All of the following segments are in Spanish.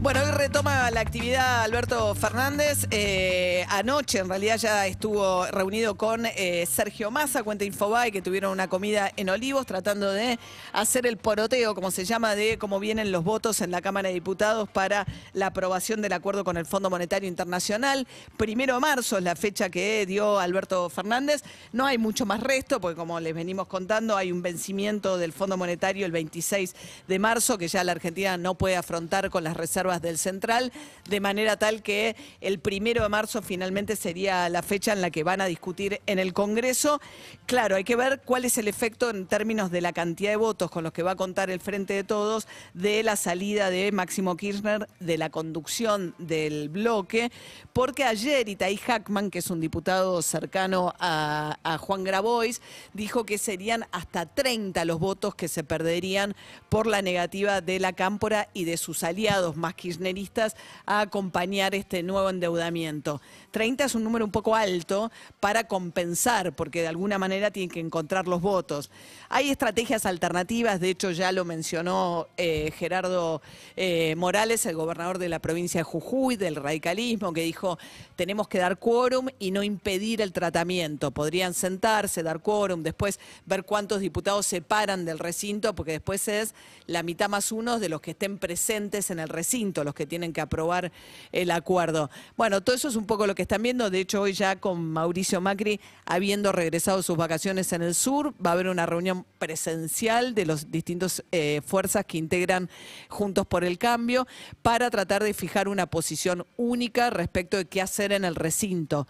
Bueno, hoy retoma la actividad Alberto Fernández. Eh, anoche, en realidad, ya estuvo reunido con eh, Sergio Massa, cuenta Infobae, que tuvieron una comida en Olivos, tratando de hacer el poroteo, como se llama, de cómo vienen los votos en la Cámara de Diputados para la aprobación del acuerdo con el Fondo Monetario Internacional. Primero de marzo es la fecha que dio Alberto Fernández. No hay mucho más resto, porque como les venimos contando, hay un vencimiento del Fondo Monetario el 26 de marzo, que ya la Argentina no puede afrontar con las reservas del Central, de manera tal que el primero de marzo finalmente sería la fecha en la que van a discutir en el Congreso. Claro, hay que ver cuál es el efecto en términos de la cantidad de votos con los que va a contar el Frente de Todos de la salida de Máximo Kirchner de la conducción del bloque, porque ayer Itaí Hackman, que es un diputado cercano a, a Juan Grabois, dijo que serían hasta 30 los votos que se perderían por la negativa de la Cámpora y de sus aliados más kirchneristas a acompañar este nuevo endeudamiento. 30 es un número un poco alto para compensar, porque de alguna manera tienen que encontrar los votos. Hay estrategias alternativas, de hecho ya lo mencionó eh, Gerardo eh, Morales, el gobernador de la provincia de Jujuy, del radicalismo, que dijo, tenemos que dar quórum y no impedir el tratamiento. Podrían sentarse, dar quórum, después ver cuántos diputados se paran del recinto, porque después es la mitad más uno de los que estén presentes en el recinto, los que tienen que aprobar el acuerdo. Bueno, todo eso es un poco lo que están viendo. De hecho, hoy ya con Mauricio Macri, habiendo regresado sus vacaciones en el sur, va a haber una reunión presencial de los distintos eh, fuerzas que integran Juntos por el Cambio para tratar de fijar una posición única respecto de qué hacer en el recinto.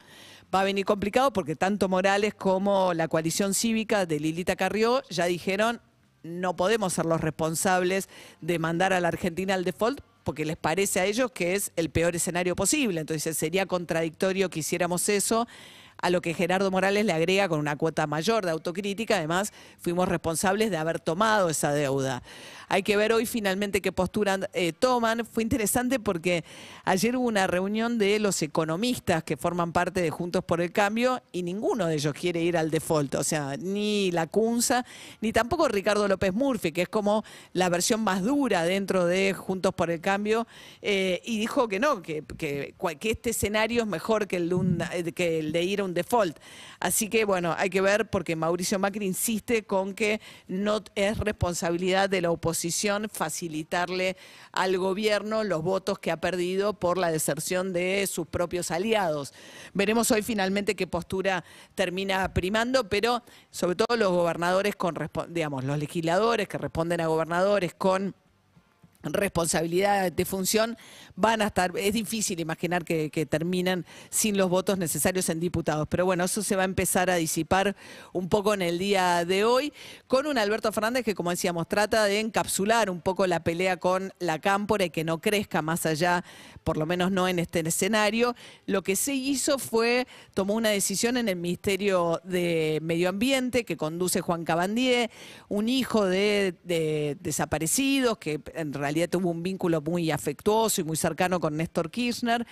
Va a venir complicado porque tanto Morales como la coalición cívica de Lilita Carrió ya dijeron no podemos ser los responsables de mandar a la Argentina al default porque les parece a ellos que es el peor escenario posible. Entonces sería contradictorio que hiciéramos eso a lo que Gerardo Morales le agrega con una cuota mayor de autocrítica. Además, fuimos responsables de haber tomado esa deuda. Hay que ver hoy finalmente qué postura eh, toman. Fue interesante porque ayer hubo una reunión de los economistas que forman parte de Juntos por el Cambio y ninguno de ellos quiere ir al default. O sea, ni la CUNSA, ni tampoco Ricardo López Murphy, que es como la versión más dura dentro de Juntos por el Cambio, eh, y dijo que no, que, este escenario es mejor que el, un- que el de ir a un default. Así que bueno, hay que ver porque Mauricio Macri insiste con que no es responsabilidad de la oposición facilitarle al gobierno los votos que ha perdido por la deserción de sus propios aliados. Veremos hoy finalmente qué postura termina primando, pero sobre todo los gobernadores con, digamos, los legisladores que responden a gobernadores con responsabilidad de función van a estar, es difícil imaginar que, que terminan sin los votos necesarios en diputados, pero bueno, eso se va a empezar a disipar un poco en el día de hoy, con un Alberto Fernández que como decíamos trata de encapsular un poco la pelea con la cámpora y que no crezca más allá, por lo menos no en este escenario. Lo que se hizo fue, tomó una decisión en el Ministerio de Medio Ambiente que conduce Juan Cabandier, un hijo de, de desaparecidos que en realidad tuvo un vínculo muy afectuoso y muy cercano con Néstor Kirchner,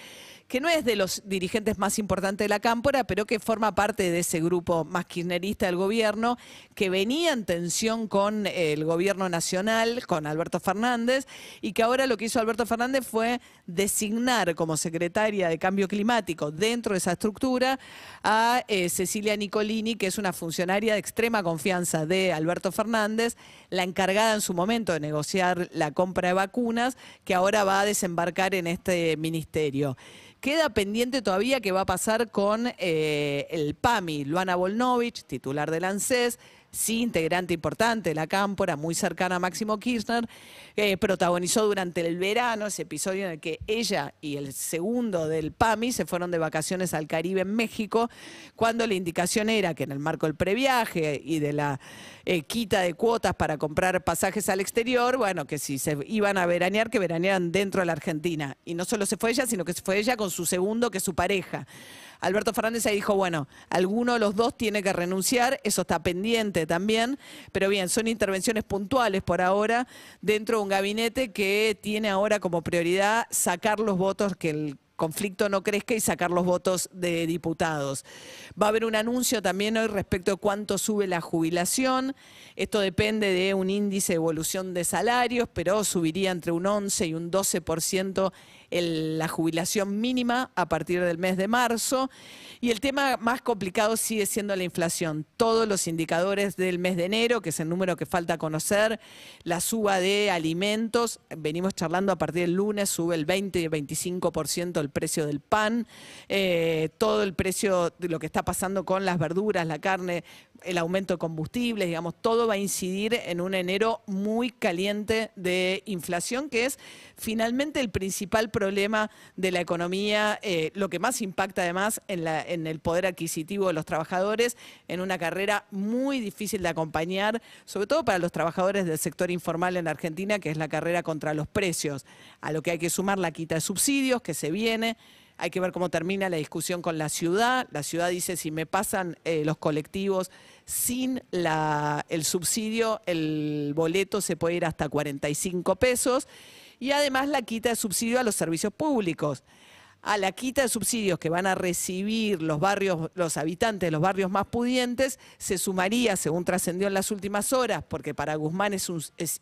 que no es de los dirigentes más importantes de la cámpora, pero que forma parte de ese grupo más kirchnerista del gobierno, que venía en tensión con el gobierno nacional, con Alberto Fernández, y que ahora lo que hizo Alberto Fernández fue designar como secretaria de Cambio Climático dentro de esa estructura a eh, Cecilia Nicolini, que es una funcionaria de extrema confianza de Alberto Fernández, la encargada en su momento de negociar la compra de vacunas, que ahora va a desembarcar en este ministerio. Queda pendiente todavía qué va a pasar con eh, el PAMI, Luana Volnovich, titular del ANSES, sí, integrante importante de la Cámpora, muy cercana a Máximo Kirchner, eh, protagonizó durante el verano ese episodio en el que ella y el segundo del PAMI se fueron de vacaciones al Caribe en México, cuando la indicación era que en el marco del previaje y de la eh, quita de cuotas para comprar pasajes al exterior, bueno, que si se iban a veranear, que veranearan dentro de la Argentina. Y no solo se fue ella, sino que se fue ella con su segundo, que es su pareja. Alberto Fernández ahí dijo, bueno, alguno de los dos tiene que renunciar, eso está pendiente también, pero bien, son intervenciones puntuales por ahora dentro de un gabinete que tiene ahora como prioridad sacar los votos que el conflicto no crezca y sacar los votos de diputados. Va a haber un anuncio también hoy respecto a cuánto sube la jubilación. Esto depende de un índice de evolución de salarios, pero subiría entre un 11 y un 12% la jubilación mínima a partir del mes de marzo. Y el tema más complicado sigue siendo la inflación. Todos los indicadores del mes de enero, que es el número que falta conocer, la suba de alimentos, venimos charlando a partir del lunes, sube el 20 y 25% el precio del pan, eh, todo el precio de lo que está pasando con las verduras, la carne, el aumento de combustibles, digamos, todo va a incidir en un enero muy caliente de inflación, que es finalmente el principal problema de la economía, eh, lo que más impacta además en, la, el poder adquisitivo de los trabajadores, en una carrera muy difícil de acompañar, sobre todo para los trabajadores del sector informal en Argentina, que es la carrera contra los precios, a lo que hay que sumar la quita de subsidios que se viene. Hay que ver cómo termina la discusión con la ciudad. La ciudad dice si me pasan eh, los colectivos sin la, el subsidio, el boleto se puede ir hasta 45 pesos. Y además la quita de subsidio a los servicios públicos a la quita de subsidios que van a recibir los barrios, los habitantes de los barrios más pudientes, se sumaría, según trascendió en las últimas horas, porque para Guzmán es,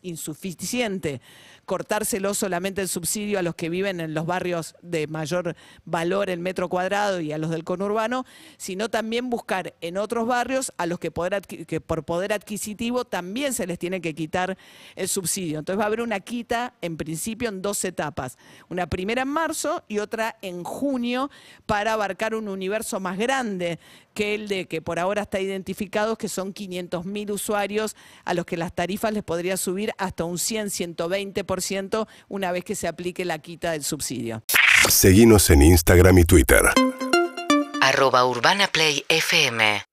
insuficiente cortárselo solamente el subsidio a los que viven en los barrios de mayor valor en metro cuadrado y a los del conurbano, sino también buscar en otros barrios a los que por poder adquisitivo también se les tiene que quitar el subsidio. Entonces va a haber una quita en principio en dos etapas, una primera en marzo y otra en en junio para abarcar un universo más grande que el de que por ahora está identificado, que son 500.000 usuarios a los que las tarifas les podría subir hasta un 100, 120% una vez que se aplique la quita del subsidio. Seguimos en Instagram y Twitter. Arroba Urbana Play FM